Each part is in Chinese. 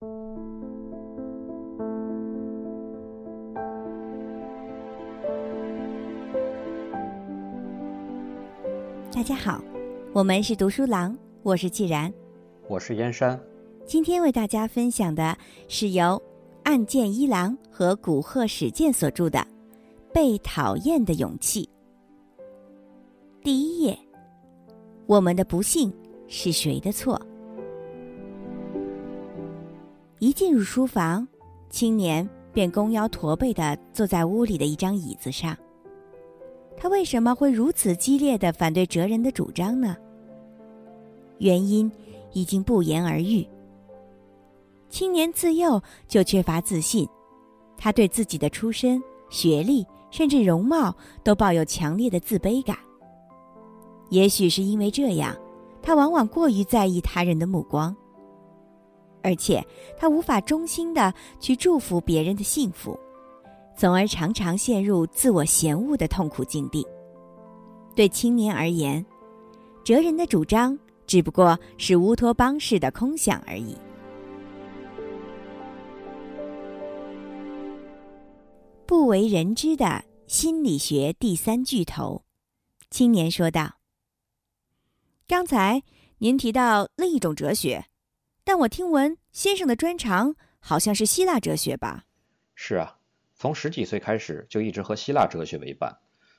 大家好，我们是读书郎，我是既然，我是燕山。今天为大家分享的是由岸见一郎和古贺史健所著的《被讨厌的勇气》第一页。我们的不幸是谁的错？一进入书房，青年便弓腰驼背的坐在屋里的一张椅子上。他为什么会如此激烈的反对哲人的主张呢？原因已经不言而喻。青年自幼就缺乏自信，他对自己的出身、学历甚至容貌都抱有强烈的自卑感。也许是因为这样，他往往过于在意他人的目光，而且他无法衷心的去祝福别人的幸福。从而常常陷入自我嫌恶的痛苦境地。对青年而言，哲人的主张只不过是乌托邦式的空想而已。不为人知的心理学第三巨头，青年说道：“刚才您提到另一种哲学，但我听闻先生的专长好像是希腊哲学吧？”“是啊。”从十几岁开始就一直和希腊哲学为伴，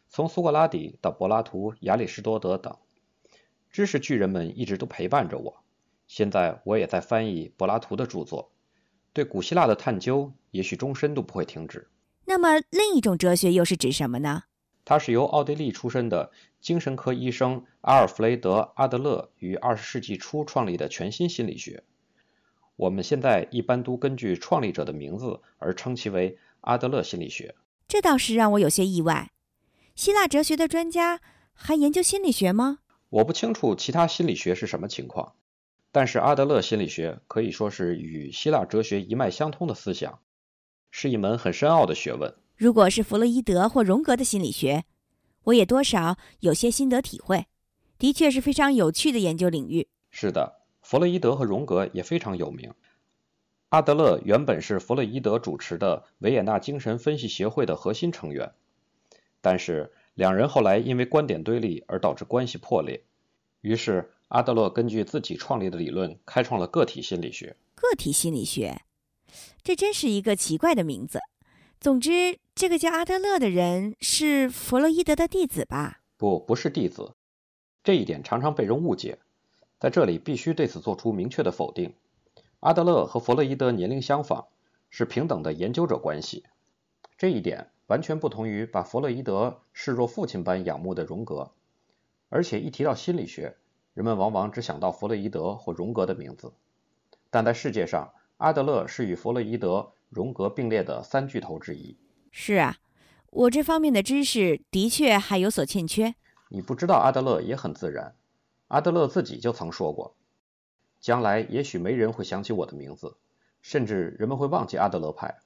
从苏格拉底到柏拉图、亚里士多德等知识巨人们一直都陪伴着我。现在我也在翻译柏拉图的著作，对古希腊的探究也许终身都不会停止。那么另一种哲学又是指什么呢？它是由奥地利出身的精神科医生阿尔弗雷德·阿德勒于二十世纪初创立的全新心理学。我们现在一般都根据创立者的名字而称其为。阿德勒心理学，这倒是让我有些意外。希腊哲学的专家还研究心理学吗？我不清楚其他心理学是什么情况，但是阿德勒心理学可以说是与希腊哲学一脉相通的思想，是一门很深奥的学问。如果是弗洛伊德或荣格的心理学，我也多少有些心得体会，的确是非常有趣的研究领域。是的，弗洛伊德和荣格也非常有名。阿德勒原本是弗洛伊德主持的维也纳精神分析协会的核心成员，但是两人后来因为观点对立而导致关系破裂。于是阿德勒根据自己创立的理论，开创了个体心理学。个体心理学，这真是一个奇怪的名字。总之，这个叫阿德勒的人是弗洛伊德的弟子吧？不，不是弟子。这一点常常被人误解，在这里必须对此做出明确的否定。阿德勒和弗洛伊德年龄相仿，是平等的研究者关系。这一点完全不同于把弗洛伊德视若父亲般仰慕的荣格。而且一提到心理学，人们往往只想到弗洛伊德或荣格的名字。但在世界上，阿德勒是与弗洛伊德、荣格并列的三巨头之一。是啊，我这方面的知识的确还有所欠缺。你不知道阿德勒也很自然。阿德勒自己就曾说过。将来也许没人会想起我的名字，甚至人们会忘记阿德勒派。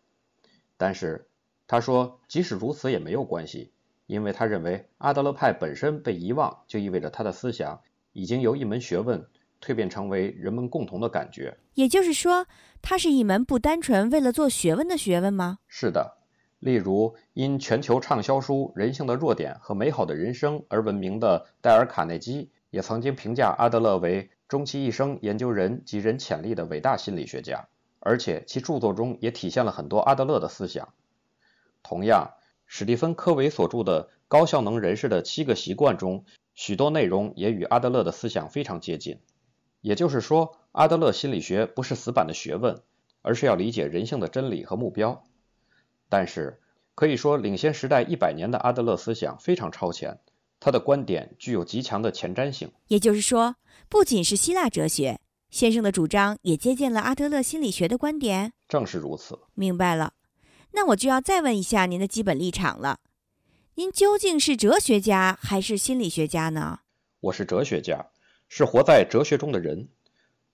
但是他说，即使如此也没有关系，因为他认为阿德勒派本身被遗忘，就意味着他的思想已经由一门学问蜕变成为人们共同的感觉。也就是说，它是一门不单纯为了做学问的学问吗？是的。例如，因全球畅销书《人性的弱点和美好的人生》而闻名的戴尔·卡内基，也曾经评价阿德勒为。终其一生研究人及人潜力的伟大心理学家，而且其著作中也体现了很多阿德勒的思想。同样，史蒂芬·科维所著的《高效能人士的七个习惯》中，许多内容也与阿德勒的思想非常接近。也就是说，阿德勒心理学不是死板的学问，而是要理解人性的真理和目标。但是，可以说领先时代一百年的阿德勒思想非常超前。他的观点具有极强的前瞻性，也就是说，不仅是希腊哲学，先生的主张也接近了阿德勒心理学的观点。正是如此。明白了，那我就要再问一下您的基本立场了：您究竟是哲学家还是心理学家呢？我是哲学家，是活在哲学中的人。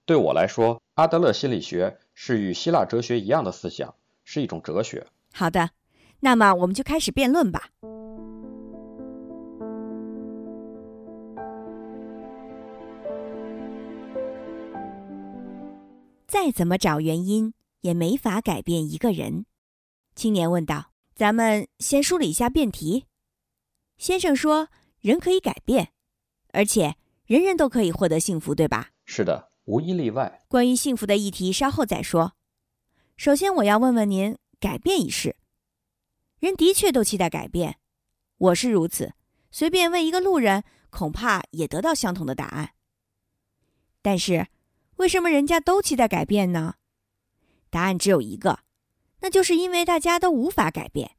对我来说，阿德勒心理学是与希腊哲学一样的思想，是一种哲学。好的，那么我们就开始辩论吧。再怎么找原因，也没法改变一个人。青年问道：“咱们先梳理一下辩题。”先生说：“人可以改变，而且人人都可以获得幸福，对吧？”“是的，无一例外。”关于幸福的议题，稍后再说。首先，我要问问您，改变一事，人的确都期待改变，我是如此。随便问一个路人，恐怕也得到相同的答案。但是，为什么人家都期待改变呢？答案只有一个，那就是因为大家都无法改变。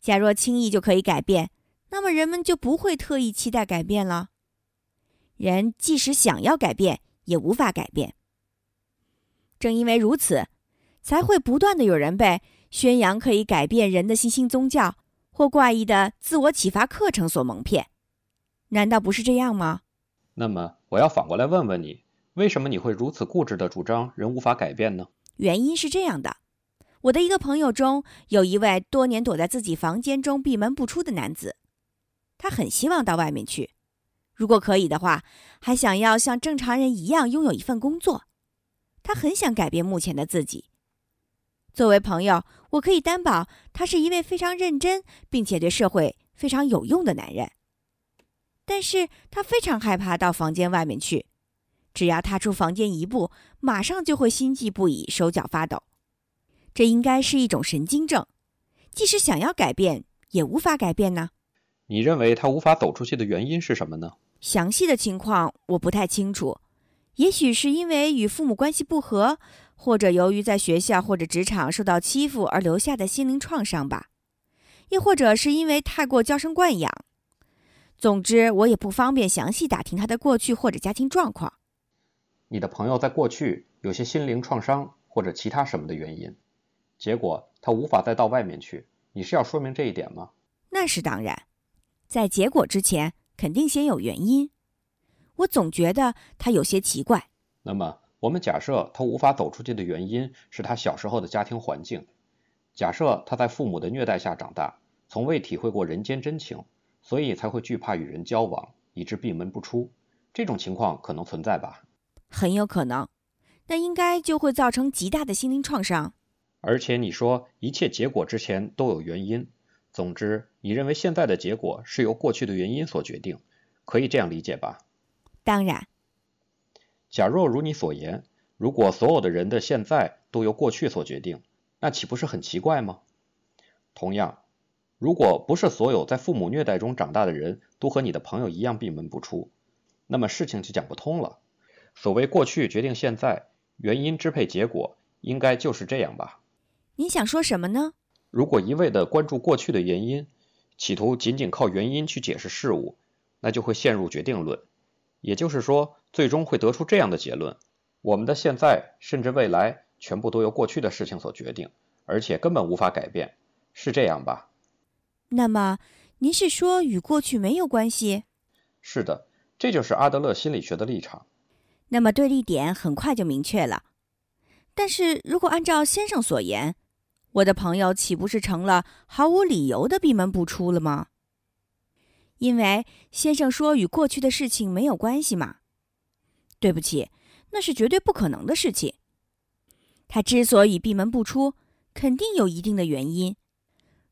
假若轻易就可以改变，那么人们就不会特意期待改变了。人即使想要改变，也无法改变。正因为如此，才会不断的有人被宣扬可以改变人的新兴宗教或怪异的自我启发课程所蒙骗。难道不是这样吗？那么，我要反过来问问你，为什么你会如此固执的主张人无法改变呢？原因是这样的：我的一个朋友中有一位多年躲在自己房间中闭门不出的男子，他很希望到外面去，如果可以的话，还想要像正常人一样拥有一份工作。他很想改变目前的自己。作为朋友，我可以担保，他是一位非常认真并且对社会非常有用的男人。但是他非常害怕到房间外面去，只要踏出房间一步，马上就会心悸不已、手脚发抖。这应该是一种神经症，即使想要改变，也无法改变呢。你认为他无法走出去的原因是什么呢？详细的情况我不太清楚，也许是因为与父母关系不和，或者由于在学校或者职场受到欺负而留下的心灵创伤吧，又或者是因为太过娇生惯养。总之，我也不方便详细打听他的过去或者家庭状况。你的朋友在过去有些心灵创伤或者其他什么的原因，结果他无法再到外面去。你是要说明这一点吗？那是当然，在结果之前肯定先有原因。我总觉得他有些奇怪。那么，我们假设他无法走出去的原因是他小时候的家庭环境。假设他在父母的虐待下长大，从未体会过人间真情。所以才会惧怕与人交往，以致闭门不出。这种情况可能存在吧？很有可能，那应该就会造成极大的心灵创伤。而且你说一切结果之前都有原因。总之，你认为现在的结果是由过去的原因所决定，可以这样理解吧？当然。假若如你所言，如果所有的人的现在都由过去所决定，那岂不是很奇怪吗？同样。如果不是所有在父母虐待中长大的人都和你的朋友一样闭门不出，那么事情就讲不通了。所谓过去决定现在，原因支配结果，应该就是这样吧？你想说什么呢？如果一味的关注过去的原因，企图仅仅靠原因去解释事物，那就会陷入决定论。也就是说，最终会得出这样的结论：我们的现在甚至未来全部都由过去的事情所决定，而且根本无法改变，是这样吧？那么，您是说与过去没有关系？是的，这就是阿德勒心理学的立场。那么对立点很快就明确了。但是如果按照先生所言，我的朋友岂不是成了毫无理由的闭门不出了吗？因为先生说与过去的事情没有关系嘛。对不起，那是绝对不可能的事情。他之所以闭门不出，肯定有一定的原因。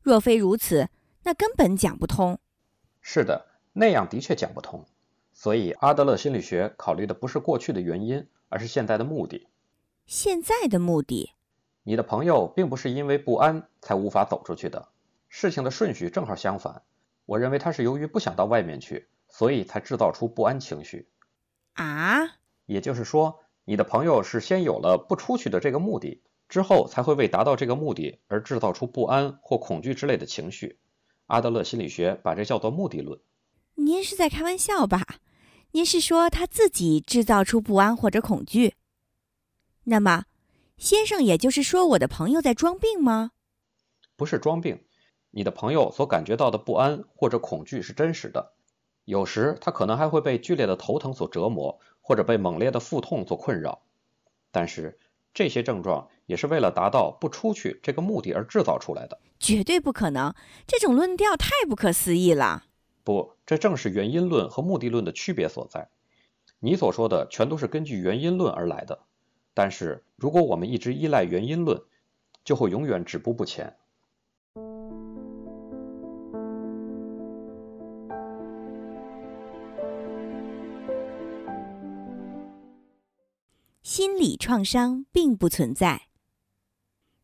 若非如此，那根本讲不通。是的，那样的确讲不通。所以阿德勒心理学考虑的不是过去的原因，而是现在的目的。现在的目的？你的朋友并不是因为不安才无法走出去的。事情的顺序正好相反。我认为他是由于不想到外面去，所以才制造出不安情绪。啊？也就是说，你的朋友是先有了不出去的这个目的，之后才会为达到这个目的而制造出不安或恐惧之类的情绪。阿德勒心理学把这叫做目的论。您是在开玩笑吧？您是说他自己制造出不安或者恐惧？那么，先生，也就是说我的朋友在装病吗？不是装病，你的朋友所感觉到的不安或者恐惧是真实的。有时他可能还会被剧烈的头疼所折磨，或者被猛烈的腹痛所困扰。但是这些症状也是为了达到不出去这个目的而制造出来的。绝对不可能！这种论调太不可思议了。不，这正是原因论和目的论的区别所在。你所说的全都是根据原因论而来的。但是如果我们一直依赖原因论，就会永远止步不前。心理创伤并不存在。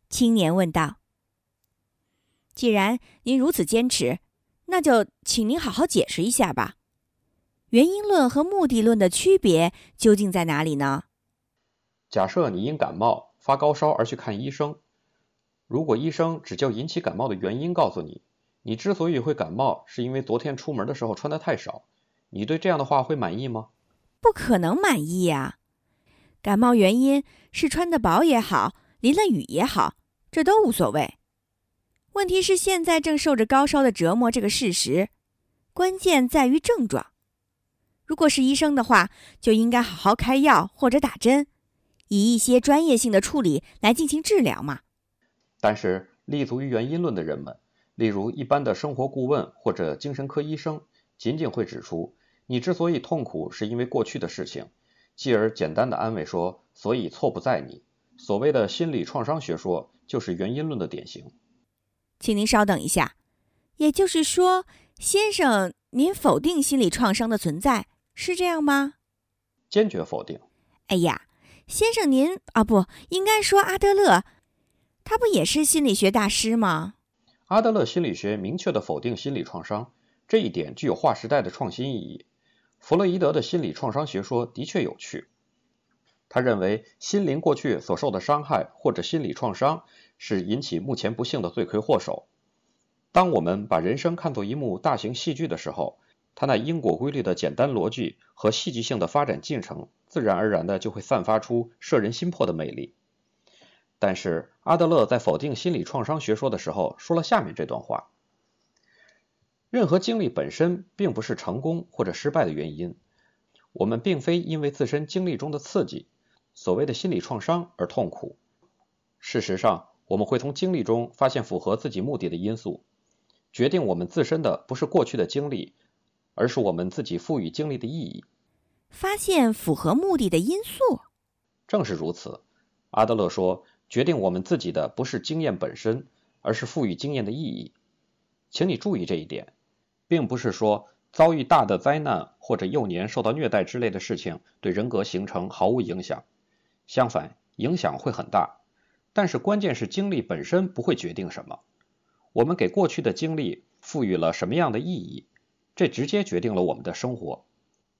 青年问道：“既然您如此坚持，那就请您好好解释一下吧。原因论和目的论的区别究竟在哪里呢？”假设你因感冒发高烧而去看医生。如果医生只就引起感冒的原因告诉你，你之所以会感冒，是因为昨天出门的时候穿的太少，你对这样的话会满意吗？不可能满意呀！感冒原因是穿的薄也好，淋了雨也好，这都无所谓。问题是现在正受着高烧的折磨这个事实，关键在于症状。如果是医生的话，就应该好好开药或者打针，以一些专业性的处理来进行治疗嘛。但是，立足于原因论的人们，例如一般的生活顾问或者精神科医生，仅仅会指出你之所以痛苦，是因为过去的事情，继而简单的安慰说，所以错不在你。所谓的心理创伤学说就是原因论的典型。请您稍等一下，也就是说，先生，您否定心理创伤的存在，是这样吗？坚决否定。哎呀，先生，您啊，不应该说阿德勒。他不也是心理学大师吗？阿德勒心理学明确的否定心理创伤，这一点具有划时代的创新意义。弗洛伊德的心理创伤学说的确有趣。他认为心灵过去所受的伤害或者心理创伤是引起目前不幸的罪魁祸首。当我们把人生看作一幕大型戏剧的时候，它那因果规律的简单逻辑和戏剧性的发展进程，自然而然的就会散发出摄人心魄的魅力。但是阿德勒在否定心理创伤学说的时候，说了下面这段话：任何经历本身并不是成功或者失败的原因。我们并非因为自身经历中的刺激，所谓的心理创伤而痛苦。事实上，我们会从经历中发现符合自己目的的因素。决定我们自身的不是过去的经历，而是我们自己赋予经历的意义。发现符合目的的因素，正是如此。阿德勒说。决定我们自己的不是经验本身，而是赋予经验的意义。请你注意这一点，并不是说遭遇大的灾难或者幼年受到虐待之类的事情对人格形成毫无影响。相反，影响会很大。但是关键是经历本身不会决定什么。我们给过去的经历赋予了什么样的意义，这直接决定了我们的生活。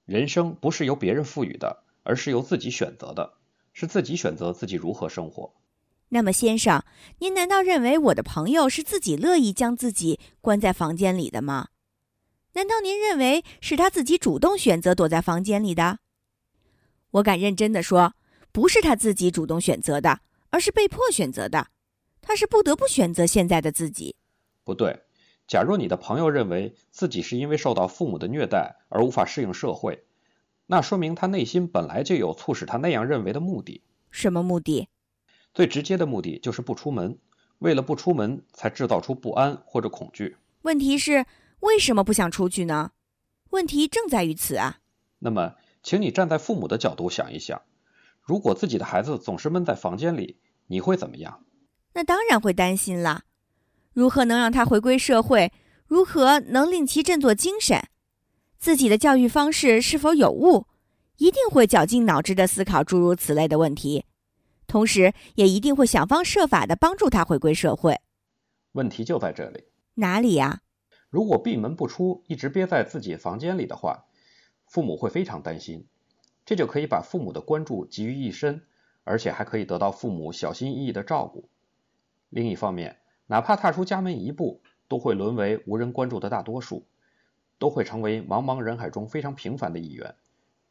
人生不是由别人赋予的，而是由自己选择的，是自己选择自己如何生活。那么，先生，您难道认为我的朋友是自己乐意将自己关在房间里的吗？难道您认为是他自己主动选择躲在房间里的？我敢认真的说，不是他自己主动选择的，而是被迫选择的。他是不得不选择现在的自己。不对，假若你的朋友认为自己是因为受到父母的虐待而无法适应社会，那说明他内心本来就有促使他那样认为的目的。什么目的？最直接的目的就是不出门，为了不出门才制造出不安或者恐惧。问题是为什么不想出去呢？问题正在于此啊。那么，请你站在父母的角度想一想，如果自己的孩子总是闷在房间里，你会怎么样？那当然会担心了。如何能让他回归社会？如何能令其振作精神？自己的教育方式是否有误？一定会绞尽脑汁的思考诸如此类的问题。同时，也一定会想方设法的帮助他回归社会。问题就在这里，哪里呀？如果闭门不出，一直憋在自己房间里的话，父母会非常担心。这就可以把父母的关注集于一身，而且还可以得到父母小心翼翼的照顾。另一方面，哪怕踏出家门一步，都会沦为无人关注的大多数，都会成为茫茫人海中非常平凡的一员，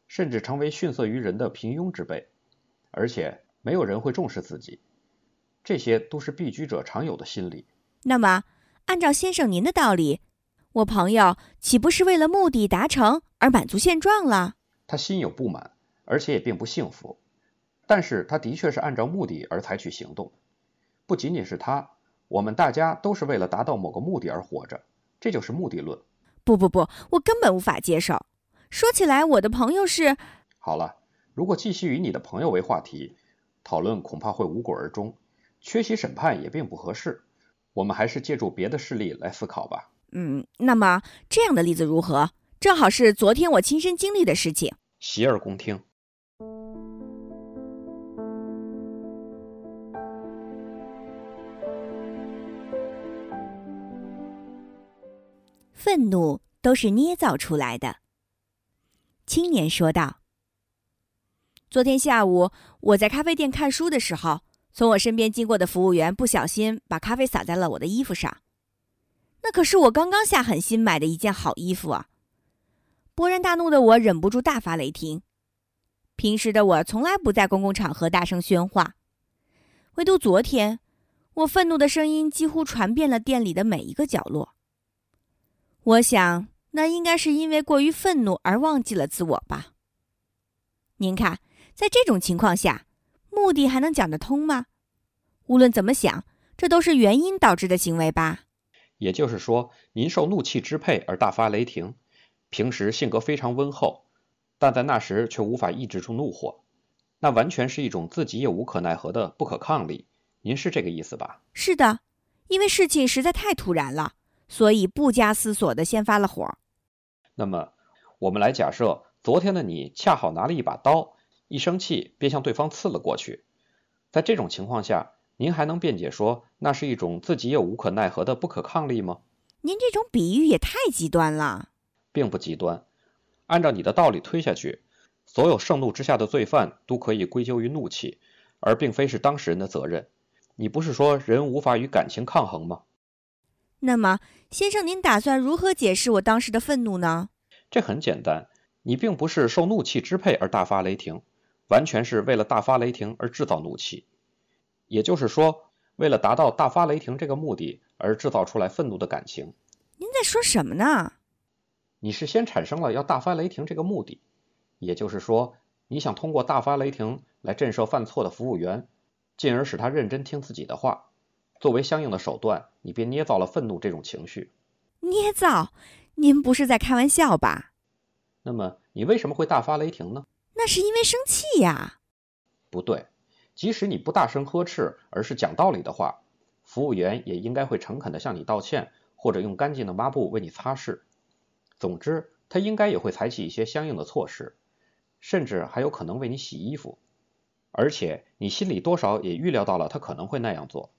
甚至成为逊色于人的平庸之辈，而且。没有人会重视自己，这些都是避居者常有的心理。那么，按照先生您的道理，我朋友岂不是为了目的达成而满足现状了？他心有不满，而且也并不幸福。但是他的确是按照目的而采取行动。不仅仅是他，我们大家都是为了达到某个目的而活着，这就是目的论。不不不，我根本无法接受。说起来，我的朋友是……好了，如果继续以你的朋友为话题。讨论恐怕会无果而终，缺席审判也并不合适。我们还是借助别的事例来思考吧。嗯，那么这样的例子如何？正好是昨天我亲身经历的事情。洗耳恭听。愤怒都是捏造出来的。青年说道：“昨天下午我在咖啡店看书的时候，从我身边经过的服务员不小心把咖啡洒在了我的衣服上。那可是我刚刚下狠心买的一件好衣服啊！勃然大怒的我忍不住大发雷霆。平时的我从来不在公共场合大声喧哗，唯独昨天，我愤怒的声音几乎传遍了店里的每一个角落。我想。”那应该是因为过于愤怒而忘记了自我吧。您看，在这种情况下，目的还能讲得通吗？无论怎么想，这都是原因导致的行为吧。也就是说，您受怒气支配而大发雷霆，平时性格非常温厚，但在那时却无法抑制住怒火，那完全是一种自己也无可奈何的不可抗力。您是这个意思吧？是的，因为事情实在太突然了，所以不加思索的先发了火。那么，我们来假设，昨天的你恰好拿了一把刀，一生气便向对方刺了过去。在这种情况下，您还能辩解说那是一种自己也无可奈何的不可抗力吗？您这种比喻也太极端了。并不极端。按照你的道理推下去，所有盛怒之下的罪犯都可以归咎于怒气，而并非是当事人的责任。你不是说人无法与感情抗衡吗？那么，先生，您打算如何解释我当时的愤怒呢？这很简单，你并不是受怒气支配而大发雷霆，完全是为了大发雷霆而制造怒气。也就是说，为了达到大发雷霆这个目的而制造出来愤怒的感情。您在说什么呢？你是先产生了要大发雷霆这个目的，也就是说，你想通过大发雷霆来震慑犯错的服务员，进而使他认真听自己的话。作为相应的手段，你便捏造了愤怒这种情绪。捏造？您不是在开玩笑吧？那么你为什么会大发雷霆呢？那是因为生气呀。不对，即使你不大声呵斥，而是讲道理的话，服务员也应该会诚恳地向你道歉，或者用干净的抹布为你擦拭。总之，他应该也会采取一些相应的措施，甚至还有可能为你洗衣服。而且你心里多少也预料到了他可能会那样做。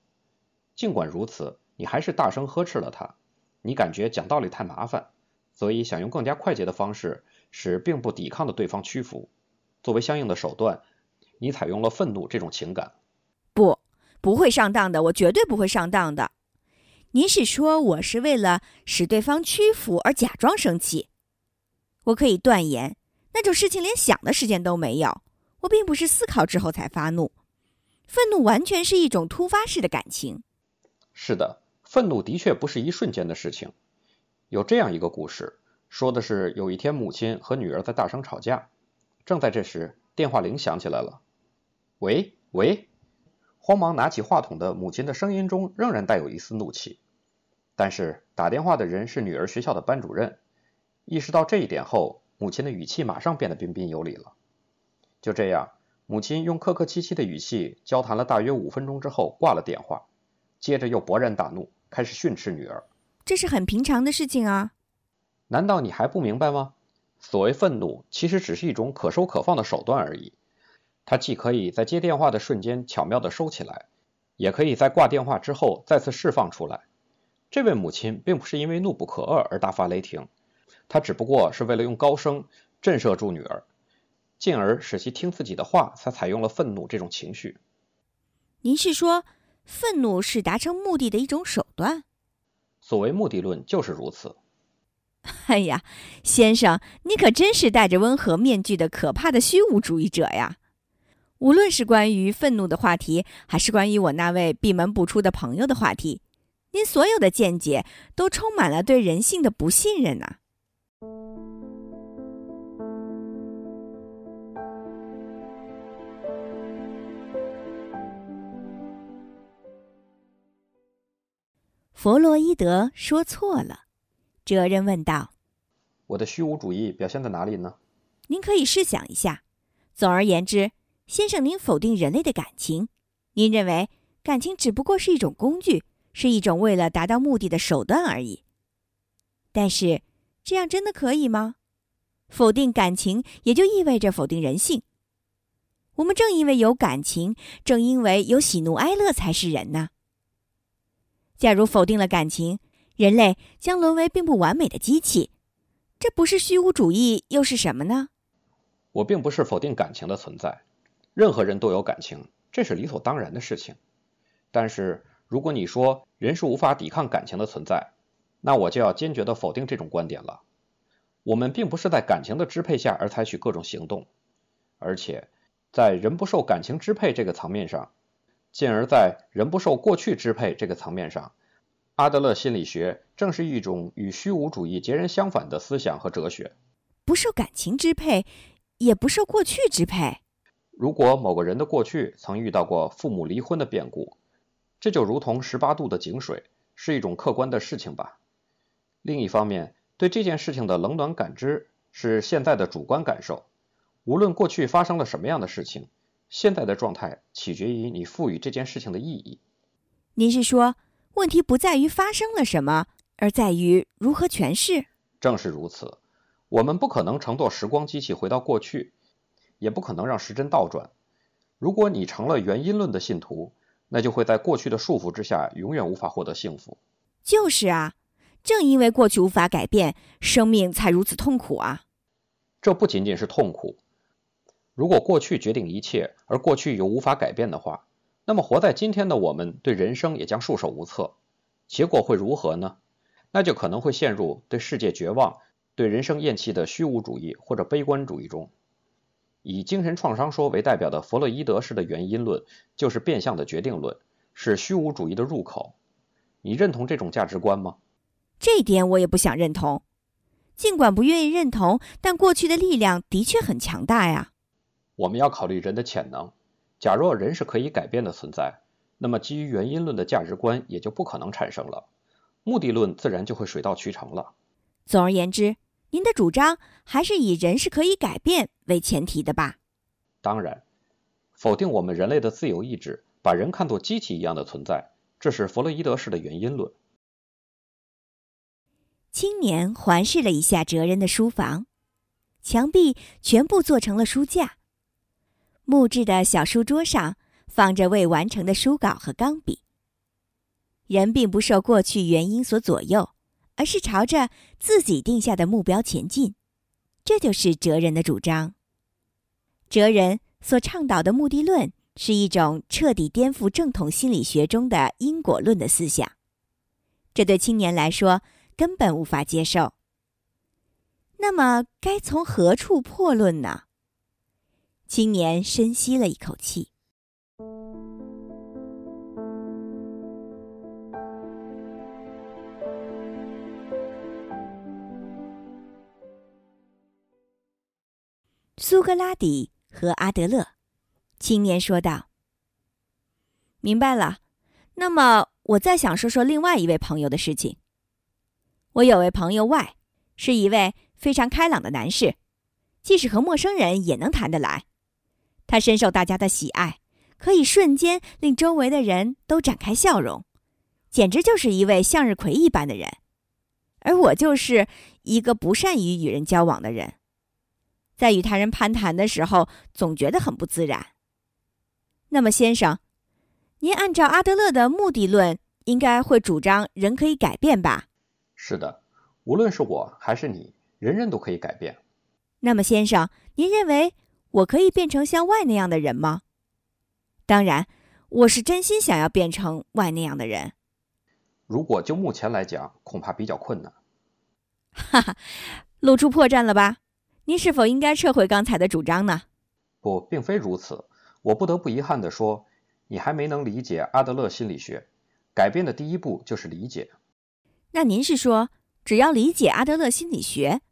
尽管如此，你还是大声呵斥了他。你感觉讲道理太麻烦，所以想用更加快捷的方式使并不抵抗的对方屈服。作为相应的手段，你采用了愤怒这种情感。不，不会上当的，我绝对不会上当的。您是说我是为了使对方屈服而假装生气？我可以断言，那种事情连想的时间都没有。我并不是思考之后才发怒，愤怒完全是一种突发式的感情。是的，愤怒的确不是一瞬间的事情。有这样一个故事，说的是有一天母亲和女儿在大声吵架，正在这时，电话铃响起来了。喂喂，慌忙拿起话筒的母亲的声音中仍然带有一丝怒气，但是打电话的人是女儿学校的班主任。意识到这一点后，母亲的语气马上变得彬彬有礼了。就这样，母亲用客客气气的语气交谈了大约五分钟之后，挂了电话。接着又勃然大怒，开始训斥女儿。这是很平常的事情啊，难道你还不明白吗？所谓愤怒，其实只是一种可收可放的手段而已。它既可以在接电话的瞬间巧妙地收起来，也可以在挂电话之后再次释放出来。这位母亲并不是因为怒不可遏而大发雷霆，她只不过是为了用高声震慑住女儿，进而使其听自己的话，才采用了愤怒这种情绪。您是说？愤怒是达成目的的一种手段。所谓目的论就是如此。哎呀，先生，你可真是戴着温和面具的可怕的虚无主义者呀！无论是关于愤怒的话题，还是关于我那位闭门不出的朋友的话题，您所有的见解都充满了对人性的不信任呐。弗洛伊德说错了，哲人问道：“我的虚无主义表现在哪里呢？”您可以试想一下。总而言之，先生，您否定人类的感情，您认为感情只不过是一种工具，是一种为了达到目的的手段而已。但是，这样真的可以吗？否定感情，也就意味着否定人性。我们正因为有感情，正因为有喜怒哀乐，才是人呢。假如否定了感情，人类将沦为并不完美的机器，这不是虚无主义又是什么呢？我并不是否定感情的存在，任何人都有感情，这是理所当然的事情。但是，如果你说人是无法抵抗感情的存在，那我就要坚决地否定这种观点了。我们并不是在感情的支配下而采取各种行动，而且在人不受感情支配这个层面上，进而在人不受过去支配这个层面上，阿德勒心理学正是一种与虚无主义截然相反的思想和哲学。不受感情支配，也不受过去支配。如果某个人的过去曾遇到过父母离婚的变故，这就如同十八度的井水，是一种客观的事情吧。另一方面，对这件事情的冷暖感知是现在的主观感受。无论过去发生了什么样的事情，现在的状态取决于你赋予这件事情的意义。您是说，问题不在于发生了什么，而在于如何诠释？正是如此。我们不可能乘坐时光机器回到过去，也不可能让时针倒转。如果你成了原因论的信徒，那就会在过去的束缚之下，永远无法获得幸福。就是啊。正因为过去无法改变，生命才如此痛苦啊！这不仅仅是痛苦。如果过去决定一切，而过去又无法改变的话，那么活在今天的我们对人生也将束手无策。结果会如何呢？那就可能会陷入对世界绝望、对人生厌弃的虚无主义或者悲观主义中。以精神创伤说为代表的弗洛伊德式的原因论，就是变相的决定论，是虚无主义的入口。你认同这种价值观吗？这点我也不想认同，尽管不愿意认同，但过去的力量的确很强大呀。我们要考虑人的潜能。假若人是可以改变的存在，那么基于原因论的价值观也就不可能产生了，目的论自然就会水到渠成了。总而言之，您的主张还是以人是可以改变为前提的吧？当然，否定我们人类的自由意志，把人看作机器一样的存在，这是弗洛伊德式的原因论。青年环视了一下哲人的书房，墙壁全部做成了书架。木质的小书桌上放着未完成的书稿和钢笔。人并不受过去原因所左右，而是朝着自己定下的目标前进。这就是哲人的主张。哲人所倡导的目的论是一种彻底颠覆正统心理学中的因果论的思想。这对青年来说。根本无法接受。那么，该从何处破论呢？青年深吸了一口气。苏格拉底和阿德勒，青年说道：“明白了。那么，我再想说说另外一位朋友的事情。”我有位朋友 Y，是一位非常开朗的男士，即使和陌生人也能谈得来。他深受大家的喜爱，可以瞬间令周围的人都展开笑容，简直就是一位向日葵一般的人。而我就是一个不善于与人交往的人，在与他人攀谈的时候，总觉得很不自然。那么，先生，您按照阿德勒的目的论，应该会主张人可以改变吧？是的，无论是我还是你，人人都可以改变。那么，先生，您认为我可以变成像 Y 那样的人吗？当然，我是真心想要变成 Y 那样的人。如果就目前来讲，恐怕比较困难。哈哈，露出破绽了吧？您是否应该撤回刚才的主张呢？不，并非如此。我不得不遗憾地说，你还没能理解阿德勒心理学。改变的第一步就是理解。那您是说，只要理解阿德勒心理学，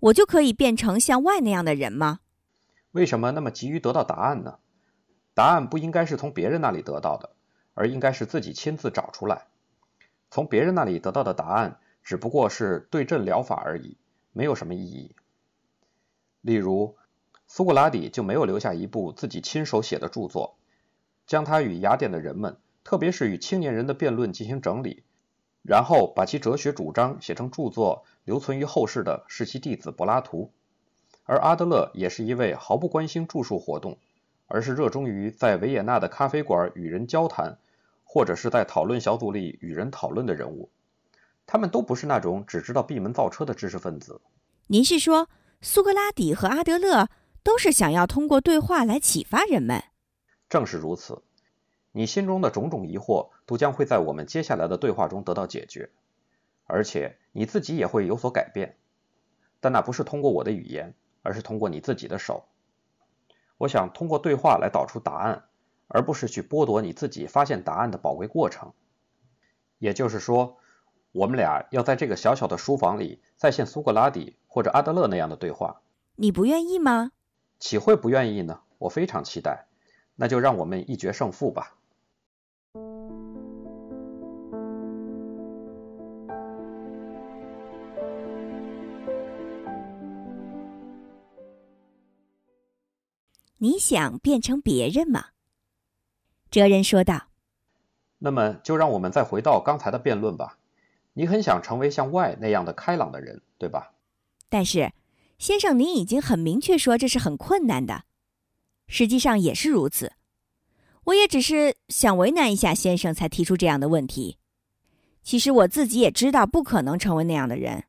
我就可以变成像 Y 那样的人吗？为什么那么急于得到答案呢？答案不应该是从别人那里得到的，而应该是自己亲自找出来。从别人那里得到的答案只不过是对症疗法而已，没有什么意义。例如，苏格拉底就没有留下一部自己亲手写的著作，将他与雅典的人们，特别是与青年人的辩论进行整理，然后把其哲学主张写成著作，留存于后世的是其弟子柏拉图。而阿德勒也是一位毫不关心著述活动，而是热衷于在维也纳的咖啡馆与人交谈，或者是在讨论小组里与人讨论的人物。他们都不是那种只知道闭门造车的知识分子。您是说苏格拉底和阿德勒都是想要通过对话来启发人们？正是如此，你心中的种种疑惑都将会在我们接下来的对话中得到解决，而且你自己也会有所改变。但那不是通过我的语言。而是通过你自己的手。我想通过对话来导出答案，而不是去剥夺你自己发现答案的宝贵过程。也就是说，我们俩要在这个小小的书房里再现苏格拉底或者阿德勒那样的对话。你不愿意吗？岂会不愿意呢？我非常期待。那就让我们一决胜负吧。你想变成别人吗？哲人说道。那么就让我们再回到刚才的辩论吧。你很想成为像 Y 那样的开朗的人，对吧？但是，先生，您已经很明确说这是很困难的。实际上也是如此。我也只是想为难一下先生，才提出这样的问题。其实我自己也知道不可能成为那样的人。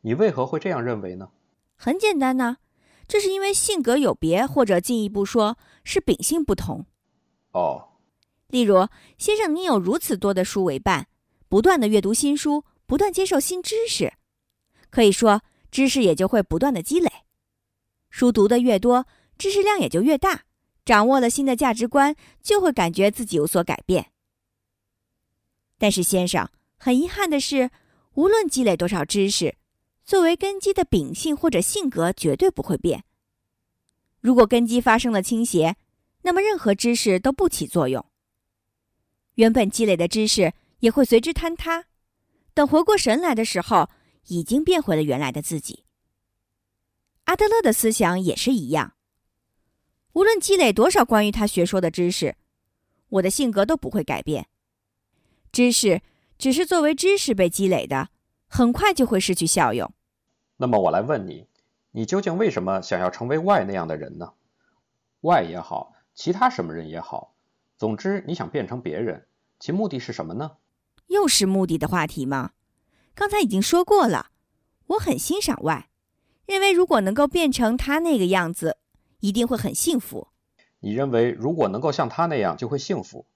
你为何会这样认为呢？很简单呢。这是因为性格有别，或者进一步说是秉性不同。哦，例如，先生，您有如此多的书为伴，不断的阅读新书，不断接受新知识，可以说知识也就会不断的积累。书读的越多，知识量也就越大，掌握了新的价值观，就会感觉自己有所改变。但是，先生，很遗憾的是，无论积累多少知识。作为根基的秉性或者性格绝对不会变。如果根基发生了倾斜，那么任何知识都不起作用。原本积累的知识也会随之坍塌。等回过神来的时候，已经变回了原来的自己。阿德勒的思想也是一样。无论积累多少关于他学说的知识，我的性格都不会改变。知识只是作为知识被积累的。很快就会失去效用。那么我来问你，你究竟为什么想要成为 Y 那样的人呢？Y 也好，其他什么人也好，总之你想变成别人，其目的是什么呢？又是目的的话题吗？刚才已经说过了，我很欣赏 Y，认为如果能够变成他那个样子，一定会很幸福。你认为如果能够像他那样就会幸福，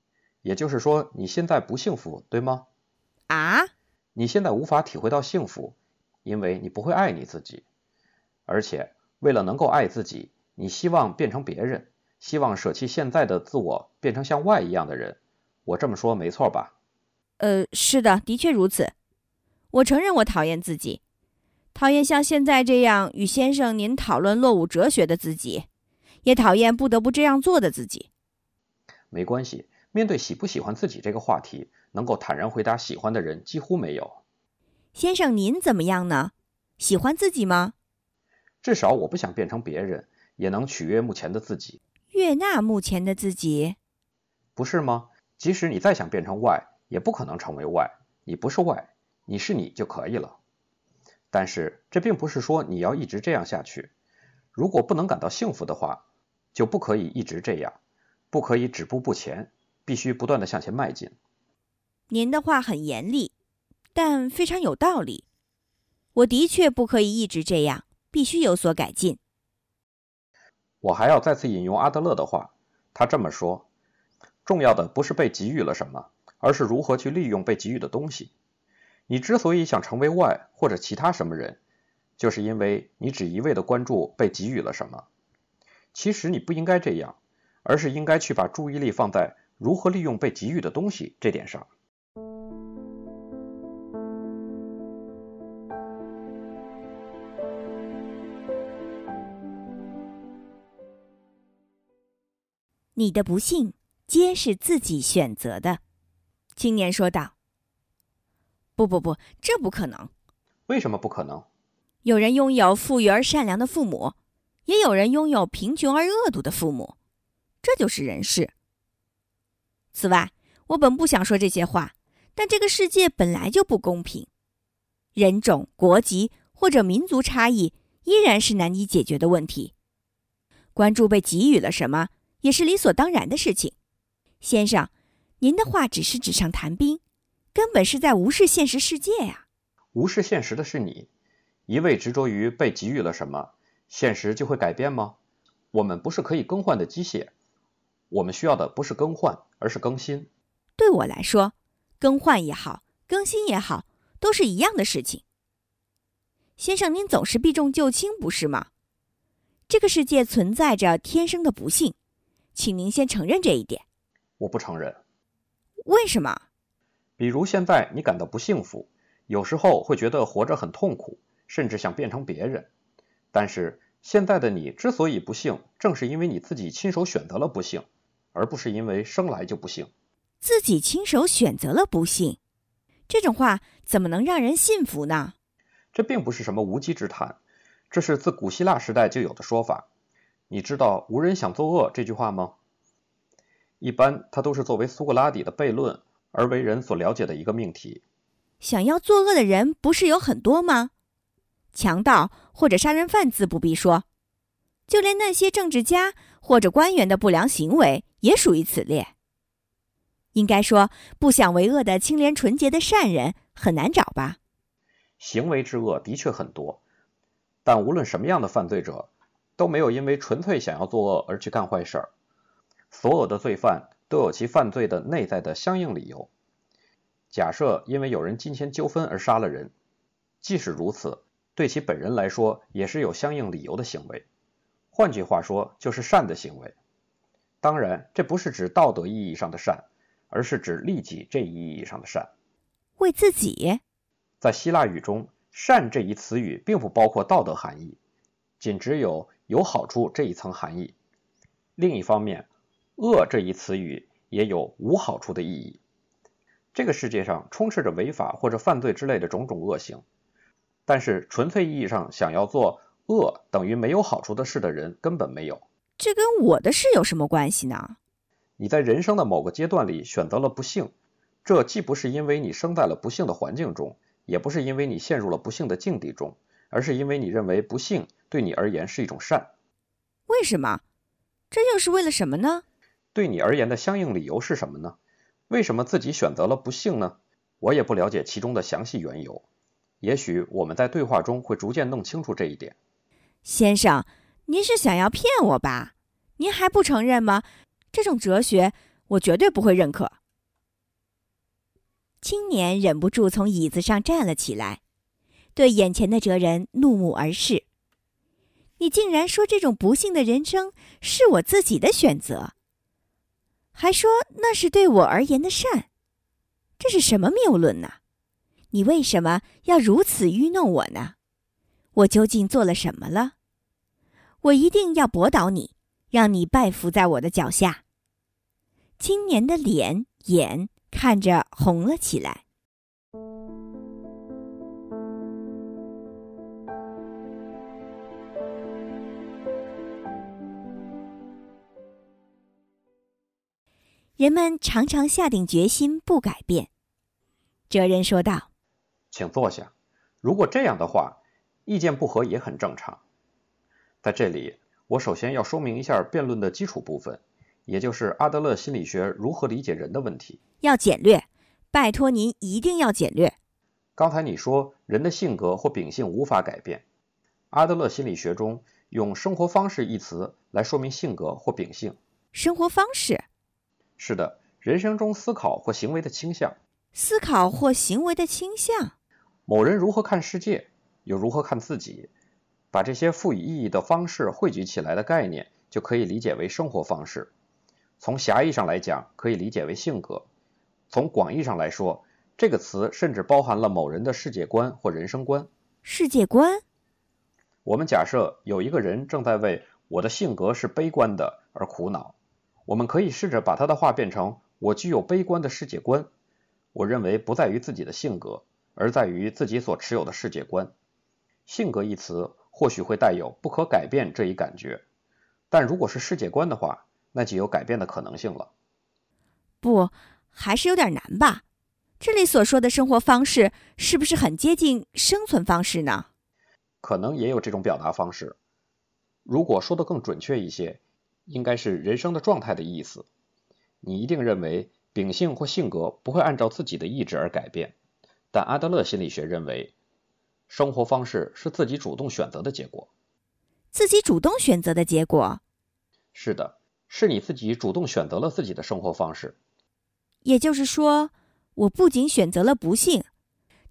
也就是说你现在不幸福，对吗？啊？你现在无法体会到幸福，因为你不会爱你自己，而且为了能够爱自己，你希望变成别人，希望舍弃现在的自我，变成像 Y 一样的人。我这么说没错吧？呃，是的，的确如此。我承认我讨厌自己，讨厌像现在这样与先生您讨论落伍哲学的自己，也讨厌不得不这样做的自己。没关系，面对喜不喜欢自己这个话题。能够坦然回答喜欢的人几乎没有。先生，您怎么样呢？喜欢自己吗？至少我不想变成别人，也能取悦目前的自己。悦纳目前的自己，不是吗？即使你再想变成 Y，也不可能成为 Y。你不是 Y，你是你就可以了。但是这并不是说你要一直这样下去。如果不能感到幸福的话，就不可以一直这样，不可以止步不前，必须不断的向前迈进。您的话很严厉，但非常有道理。我的确不可以一直这样，必须有所改进。我还要再次引用阿德勒的话，他这么说：重要的不是被给予了什么，而是如何去利用被给予的东西。你之所以想成为 Y 或者其他什么人，就是因为你只一味的关注被给予了什么。其实你不应该这样，而是应该去把注意力放在如何利用被给予的东西这点上。你的不幸皆是自己选择的，青年说道。不不不，这不可能。为什么不可能？有人拥有富裕而善良的父母，也有人拥有贫穷而恶毒的父母，这就是人世。此外，我本不想说这些话，但这个世界本来就不公平，人种、国籍或者民族差异依然是难以解决的问题。关注被给予了什么，也是理所当然的事情。先生，您的话只是纸上谈兵，根本是在无视现实世界呀！无视现实的是你，一味执着于被给予了什么，现实就会改变吗？我们不是可以更换的机械，我们需要的不是更换，而是更新。对我来说，更换也好，更新也好，都是一样的事情。先生，您总是避重就轻，不是吗？这个世界存在着天生的不幸，请您先承认这一点。我不承认。为什么？比如现在你感到不幸福，有时候会觉得活着很痛苦，甚至想变成别人。但是现在的你之所以不幸，正是因为你自己亲手选择了不幸，而不是因为生来就不幸。自己亲手选择了不幸，这种话怎么能让人信服呢？这并不是什么无稽之谈，这是自古希腊时代就有的说法。你知道“无人想作恶”这句话吗？一般，它都是作为苏格拉底的悖论而为人所了解的一个命题。想要作恶的人不是有很多吗？强盗或者杀人犯自不必说，就连那些政治家或者官员的不良行为也属于此列。应该说，不想为恶的清廉纯洁的善人很难找吧？行为之恶的确很多，但无论什么样的犯罪者，都没有因为纯粹想要作恶而去干坏事儿。所有的罪犯都有其犯罪的内在的相应理由。假设因为有人金钱纠纷而杀了人，即使如此，对其本人来说也是有相应理由的行为。换句话说，就是善的行为。当然，这不是指道德意义上的善。而是指利己这一意义上的善，为自己。在希腊语中，“善”这一词语并不包括道德含义，仅只有有好处这一层含义。另一方面，“恶”这一词语也有无好处的意义。这个世界上充斥着违法或者犯罪之类的种种恶行，但是纯粹意义上想要做恶等于没有好处的事的人根本没有。这跟我的事有什么关系呢？你在人生的某个阶段里选择了不幸，这既不是因为你生在了不幸的环境中，也不是因为你陷入了不幸的境地中，而是因为你认为不幸对你而言是一种善。为什么？这又是为了什么呢？对你而言的相应理由是什么呢？为什么自己选择了不幸呢？我也不了解其中的详细缘由。也许我们在对话中会逐渐弄清楚这一点。先生，您是想要骗我吧？您还不承认吗？这种哲学，我绝对不会认可。青年忍不住从椅子上站了起来，对眼前的哲人怒目而视。你竟然说这种不幸的人生是我自己的选择，还说那是对我而言的善，这是什么谬论呢？你为什么要如此愚弄我呢？我究竟做了什么了？我一定要驳倒你。让你拜伏在我的脚下。青年的脸眼看着红了起来。人们常常下定决心不改变。哲人说道：“请坐下。如果这样的话，意见不合也很正常。在这里。”我首先要说明一下辩论的基础部分，也就是阿德勒心理学如何理解人的问题。要简略，拜托您一定要简略。刚才你说人的性格或秉性无法改变，阿德勒心理学中用“生活方式”一词来说明性格或秉性。生活方式？是的，人生中思考或行为的倾向。思考或行为的倾向。某人如何看世界，又如何看自己？把这些赋予意义的方式汇聚起来的概念，就可以理解为生活方式。从狭义上来讲，可以理解为性格；从广义上来说，这个词甚至包含了某人的世界观或人生观。世界观。我们假设有一个人正在为我的性格是悲观的而苦恼，我们可以试着把他的话变成：我具有悲观的世界观。我认为不在于自己的性格，而在于自己所持有的世界观。性格一词。或许会带有不可改变这一感觉，但如果是世界观的话，那就有改变的可能性了。不，还是有点难吧？这里所说的生活方式，是不是很接近生存方式呢？可能也有这种表达方式。如果说的更准确一些，应该是人生的状态的意思。你一定认为秉性或性格不会按照自己的意志而改变，但阿德勒心理学认为，生活方式是自己主动选择的结果。自己主动选择的结果？是的，是你自己主动选择了自己的生活方式。也就是说，我不仅选择了不幸，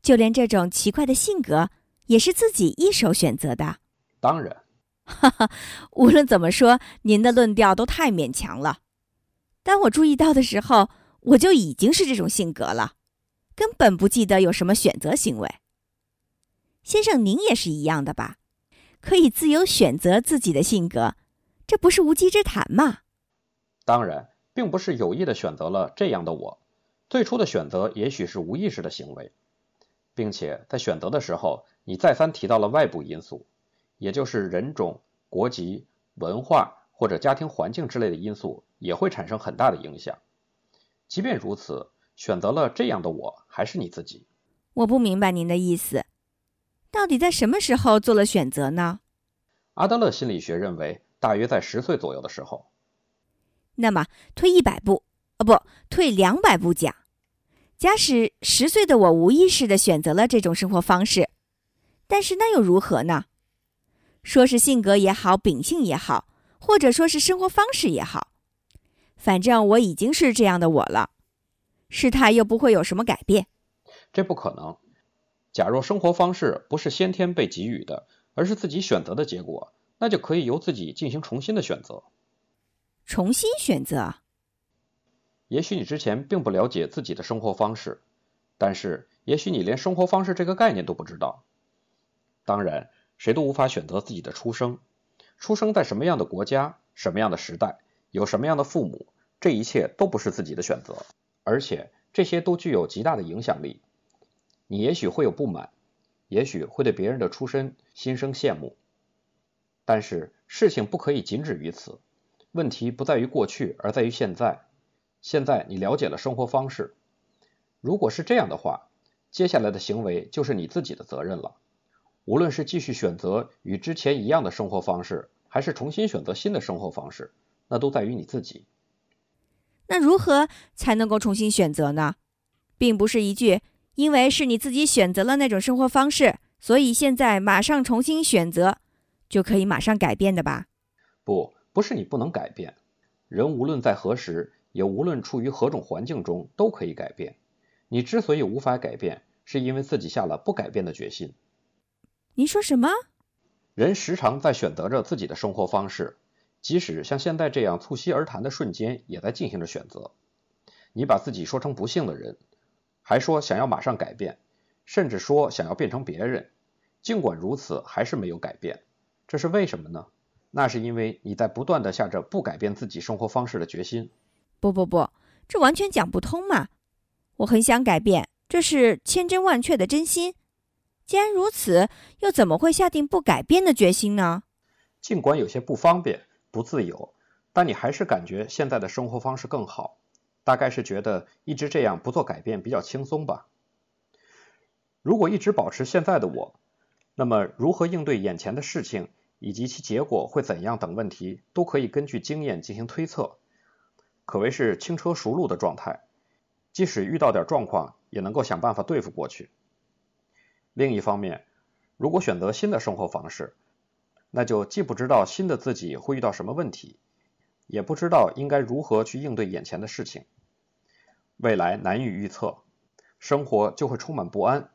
就连这种奇怪的性格也是自己一手选择的。当然。哈哈，无论怎么说，您的论调都太勉强了。当我注意到的时候，我就已经是这种性格了，根本不记得有什么选择行为。先生，您也是一样的吧？可以自由选择自己的性格，这不是无稽之谈吗？当然，并不是有意的选择了这样的我。最初的选择也许是无意识的行为，并且在选择的时候，你再三提到了外部因素。也就是人种、国籍、文化或者家庭环境之类的因素也会产生很大的影响。即便如此，选择了这样的我还是你自己。我不明白您的意思，到底在什么时候做了选择呢？阿德勒心理学认为，大约在十岁左右的时候。那么退一百步，哦不，退两百步讲，假使十岁的我无意识的选择了这种生活方式，但是那又如何呢？说是性格也好，秉性也好，或者说是生活方式也好，反正我已经是这样的我了，事态又不会有什么改变。这不可能。假若生活方式不是先天被给予的，而是自己选择的结果，那就可以由自己进行重新的选择。重新选择？也许你之前并不了解自己的生活方式，但是也许你连生活方式这个概念都不知道。当然。谁都无法选择自己的出生，出生在什么样的国家、什么样的时代、有什么样的父母，这一切都不是自己的选择，而且这些都具有极大的影响力。你也许会有不满，也许会对别人的出身心生羡慕，但是事情不可以仅止于此。问题不在于过去，而在于现在。现在你了解了生活方式，如果是这样的话，接下来的行为就是你自己的责任了。无论是继续选择与之前一样的生活方式，还是重新选择新的生活方式，那都在于你自己。那如何才能够重新选择呢？并不是一句“因为是你自己选择了那种生活方式，所以现在马上重新选择”就可以马上改变的吧？不，不是你不能改变。人无论在何时，也无论处于何种环境中，都可以改变。你之所以无法改变，是因为自己下了不改变的决心。您说什么？人时常在选择着自己的生活方式，即使像现在这样促膝而谈的瞬间，也在进行着选择。你把自己说成不幸的人，还说想要马上改变，甚至说想要变成别人。尽管如此，还是没有改变。这是为什么呢？那是因为你在不断的下着不改变自己生活方式的决心。不不不，这完全讲不通嘛！我很想改变，这是千真万确的真心。既然如此，又怎么会下定不改变的决心呢？尽管有些不方便、不自由，但你还是感觉现在的生活方式更好。大概是觉得一直这样不做改变比较轻松吧。如果一直保持现在的我，那么如何应对眼前的事情以及其结果会怎样等问题，都可以根据经验进行推测，可谓是轻车熟路的状态。即使遇到点状况，也能够想办法对付过去。另一方面，如果选择新的生活方式，那就既不知道新的自己会遇到什么问题，也不知道应该如何去应对眼前的事情。未来难以预测，生活就会充满不安，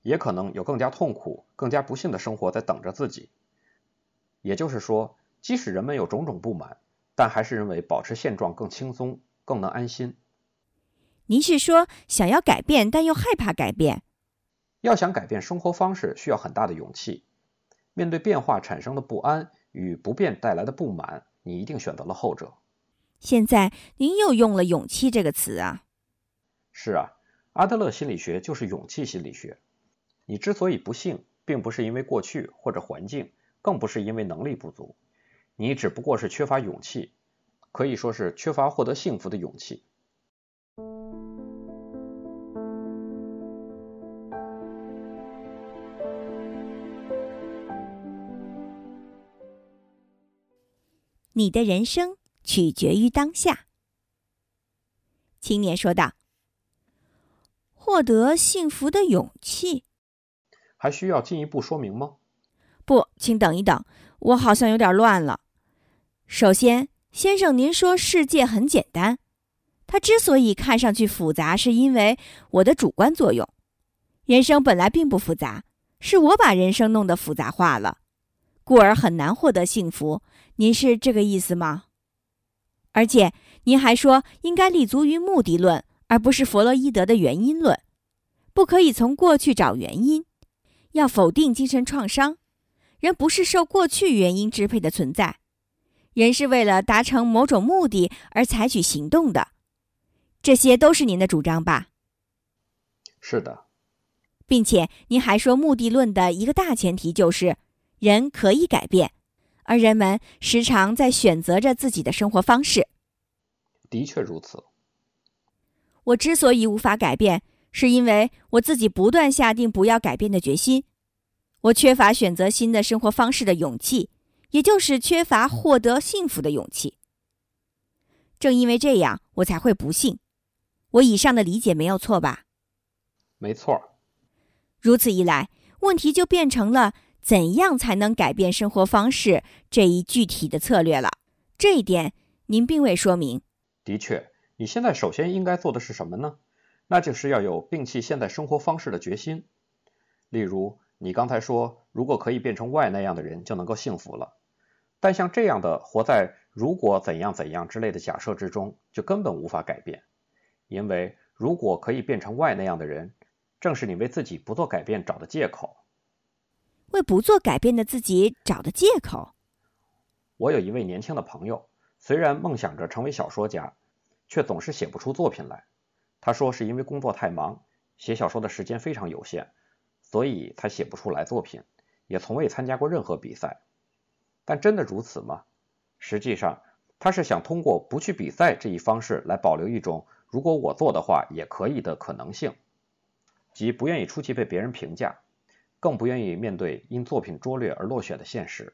也可能有更加痛苦、更加不幸的生活在等着自己。也就是说，即使人们有种种不满，但还是认为保持现状更轻松、更能安心。您是说想要改变，但又害怕改变？要想改变生活方式，需要很大的勇气。面对变化产生的不安与不变带来的不满，你一定选择了后者。现在您又用了“勇气”这个词啊？是啊，阿德勒心理学就是勇气心理学。你之所以不幸，并不是因为过去或者环境，更不是因为能力不足，你只不过是缺乏勇气，可以说是缺乏获得幸福的勇气。你的人生取决于当下。青年说道：“获得幸福的勇气，还需要进一步说明吗？”不，请等一等，我好像有点乱了。首先，先生，您说世界很简单，它之所以看上去复杂，是因为我的主观作用。人生本来并不复杂，是我把人生弄得复杂化了。故而很难获得幸福，您是这个意思吗？而且您还说应该立足于目的论，而不是弗洛伊德的原因论，不可以从过去找原因，要否定精神创伤。人不是受过去原因支配的存在，人是为了达成某种目的而采取行动的。这些都是您的主张吧？是的，并且您还说目的论的一个大前提就是。人可以改变，而人们时常在选择着自己的生活方式。的确如此。我之所以无法改变，是因为我自己不断下定不要改变的决心。我缺乏选择新的生活方式的勇气，也就是缺乏获得幸福的勇气。正因为这样，我才会不幸。我以上的理解没有错吧？没错。如此一来，问题就变成了。怎样才能改变生活方式这一具体的策略了？这一点您并未说明。的确，你现在首先应该做的是什么呢？那就是要有摒弃现在生活方式的决心。例如，你刚才说，如果可以变成 Y 那样的人，就能够幸福了。但像这样的活在“如果怎样怎样”之类的假设之中，就根本无法改变。因为如果可以变成 Y 那样的人，正是你为自己不做改变找的借口。为不做改变的自己找的借口。我有一位年轻的朋友，虽然梦想着成为小说家，却总是写不出作品来。他说是因为工作太忙，写小说的时间非常有限，所以才写不出来作品，也从未参加过任何比赛。但真的如此吗？实际上，他是想通过不去比赛这一方式来保留一种如果我做的话也可以的可能性，即不愿意出去被别人评价。更不愿意面对因作品拙劣而落选的现实，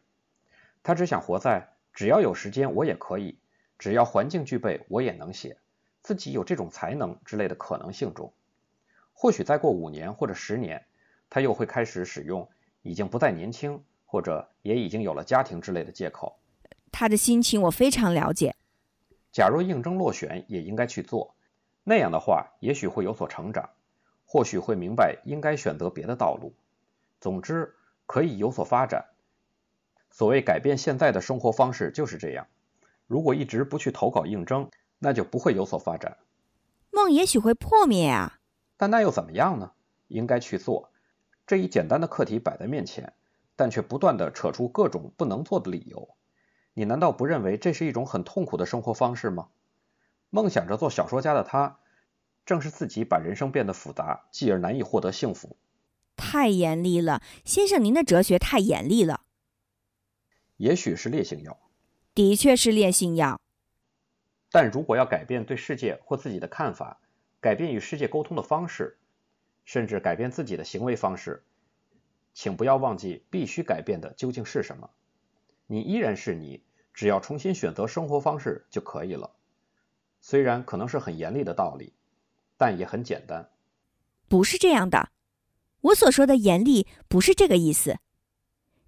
他只想活在只要有时间我也可以，只要环境具备我也能写，自己有这种才能之类的可能性中。或许再过五年或者十年，他又会开始使用已经不再年轻或者也已经有了家庭之类的借口。他的心情我非常了解。假若应征落选，也应该去做，那样的话也许会有所成长，或许会明白应该选择别的道路。总之，可以有所发展。所谓改变现在的生活方式就是这样。如果一直不去投稿应征，那就不会有所发展。梦也许会破灭啊。但那又怎么样呢？应该去做。这一简单的课题摆在面前，但却不断的扯出各种不能做的理由。你难道不认为这是一种很痛苦的生活方式吗？梦想着做小说家的他，正是自己把人生变得复杂，继而难以获得幸福。太严厉了，先生，您的哲学太严厉了。也许是烈性药，的确是烈性药。但如果要改变对世界或自己的看法，改变与世界沟通的方式，甚至改变自己的行为方式，请不要忘记必须改变的究竟是什么。你依然是你，只要重新选择生活方式就可以了。虽然可能是很严厉的道理，但也很简单。不是这样的。我所说的严厉不是这个意思。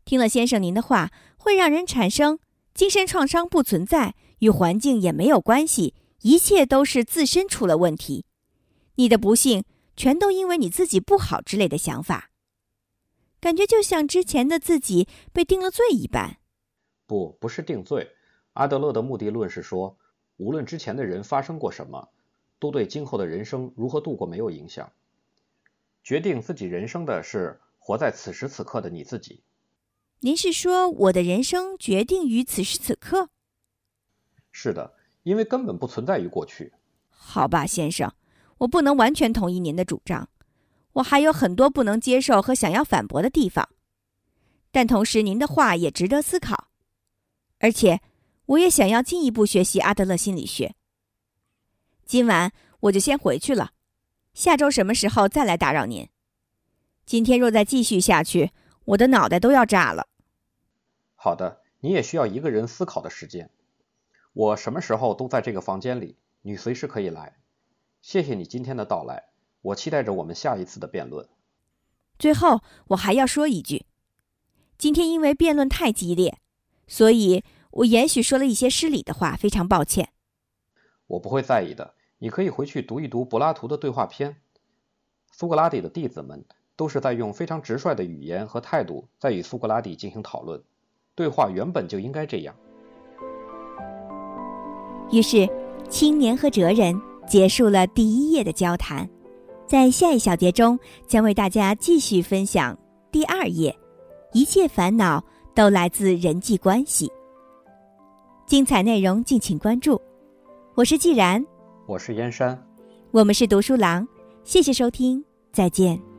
听了先生您的话，会让人产生精神创伤不存在，与环境也没有关系，一切都是自身出了问题。你的不幸全都因为你自己不好之类的想法，感觉就像之前的自己被定了罪一般。不，不是定罪。阿德勒的目的论是说，无论之前的人发生过什么，都对今后的人生如何度过没有影响。决定自己人生的是活在此时此刻的你自己。您是说我的人生决定于此时此刻？是的，因为根本不存在于过去。好吧，先生，我不能完全同意您的主张。我还有很多不能接受和想要反驳的地方，但同时您的话也值得思考，而且我也想要进一步学习阿德勒心理学。今晚我就先回去了，下周什么时候再来打扰您？今天若再继续下去，我的脑袋都要炸了。好的，你也需要一个人思考的时间。我什么时候都在这个房间里，你随时可以来。谢谢你今天的到来。我期待着我们下一次的辩论。最后，我还要说一句：今天因为辩论太激烈，所以我也许说了一些失礼的话，非常抱歉。我不会在意的。你可以回去读一读柏拉图的对话篇。苏格拉底的弟子们都是在用非常直率的语言和态度在与苏格拉底进行讨论。对话原本就应该这样。于是，青年和哲人结束了第一页的交谈。在下一小节中，将为大家继续分享第二页，一切烦恼都来自人际关系。精彩内容敬请关注。我是既然，我是燕山，我们是读书郎，谢谢收听，再见。